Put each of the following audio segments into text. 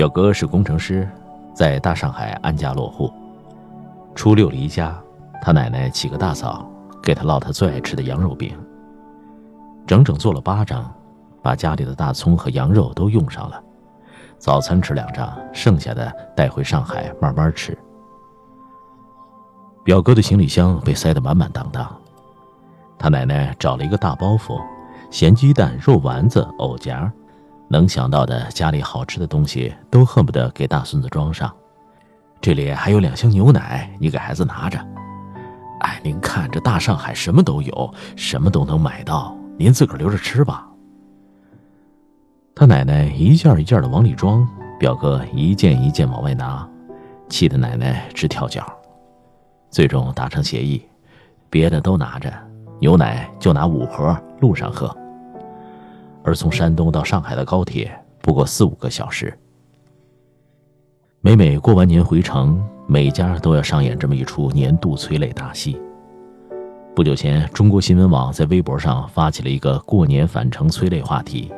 表哥是工程师，在大上海安家落户。初六离家，他奶奶起个大早，给他烙他最爱吃的羊肉饼。整整做了八张，把家里的大葱和羊肉都用上了。早餐吃两张，剩下的带回上海慢慢吃。表哥的行李箱被塞得满满当当，他奶奶找了一个大包袱，咸鸡蛋、肉丸子、藕夹。能想到的家里好吃的东西都恨不得给大孙子装上，这里还有两箱牛奶，你给孩子拿着。哎，您看这大上海什么都有，什么都能买到，您自个儿留着吃吧。他奶奶一件一件的往里装，表哥一件一件往外拿，气得奶奶直跳脚。最终达成协议，别的都拿着，牛奶就拿五盒，路上喝。而从山东到上海的高铁不过四五个小时。每每过完年回城，每家都要上演这么一出年度催泪大戏。不久前，中国新闻网在微博上发起了一个过年返程催泪话题：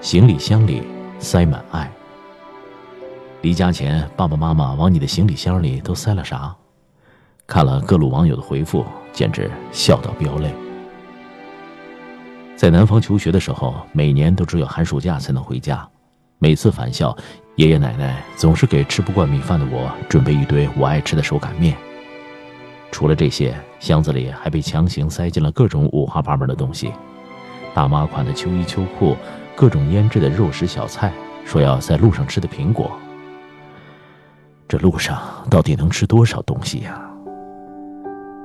行李箱里塞满爱。离家前，爸爸妈妈往你的行李箱里都塞了啥？看了各路网友的回复，简直笑到飙泪。在南方求学的时候，每年都只有寒暑假才能回家。每次返校，爷爷奶奶总是给吃不惯米饭的我准备一堆我爱吃的手擀面。除了这些，箱子里还被强行塞进了各种五花八门的东西：大妈款的秋衣秋裤，各种腌制的肉食小菜，说要在路上吃的苹果。这路上到底能吃多少东西呀？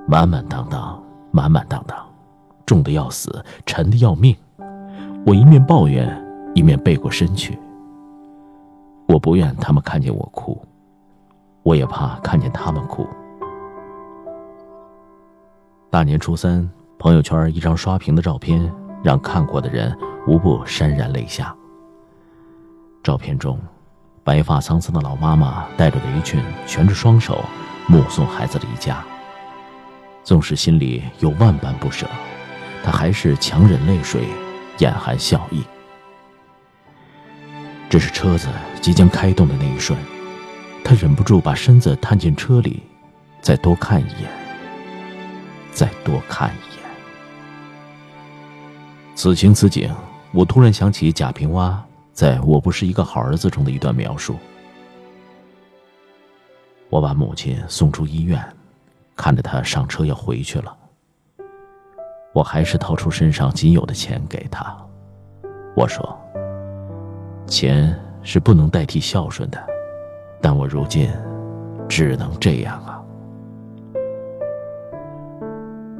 满满当当，满满当当。重的要死，沉的要命。我一面抱怨，一面背过身去。我不愿他们看见我哭，我也怕看见他们哭。大年初三，朋友圈一张刷屏的照片，让看过的人无不潸然泪下。照片中，白发苍苍的老妈妈带着围裙，蜷着双手，目送孩子离家。纵使心里有万般不舍。他还是强忍泪水，眼含笑意。这是车子即将开动的那一瞬，他忍不住把身子探进车里，再多看一眼，再多看一眼。此情此景，我突然想起贾平凹在我不是一个好儿子中的一段描述。我把母亲送出医院，看着他上车要回去了。我还是掏出身上仅有的钱给他，我说：“钱是不能代替孝顺的，但我如今只能这样啊。”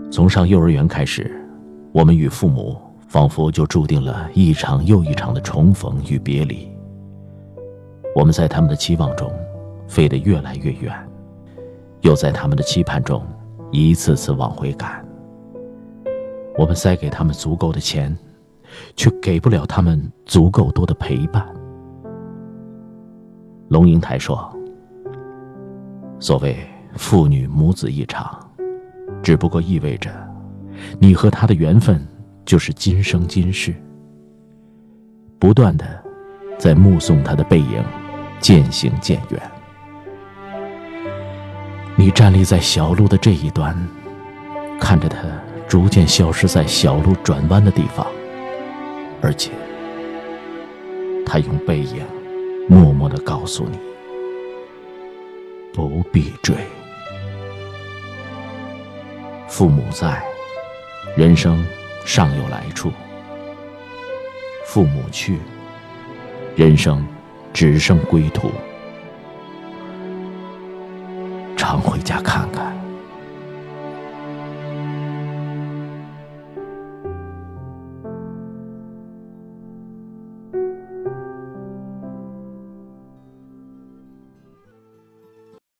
从上幼儿园开始，我们与父母仿佛就注定了一场又一场的重逢与别离。我们在他们的期望中飞得越来越远，又在他们的期盼中一次次往回赶。我们塞给他们足够的钱，却给不了他们足够多的陪伴。龙应台说：“所谓父女母子一场，只不过意味着，你和他的缘分就是今生今世。不断的，在目送他的背影渐行渐远。你站立在小路的这一端，看着他。”逐渐消失在小路转弯的地方，而且，他用背影默默的告诉你：不必追。父母在，人生尚有来处；父母去，人生只剩归途。常回家看看。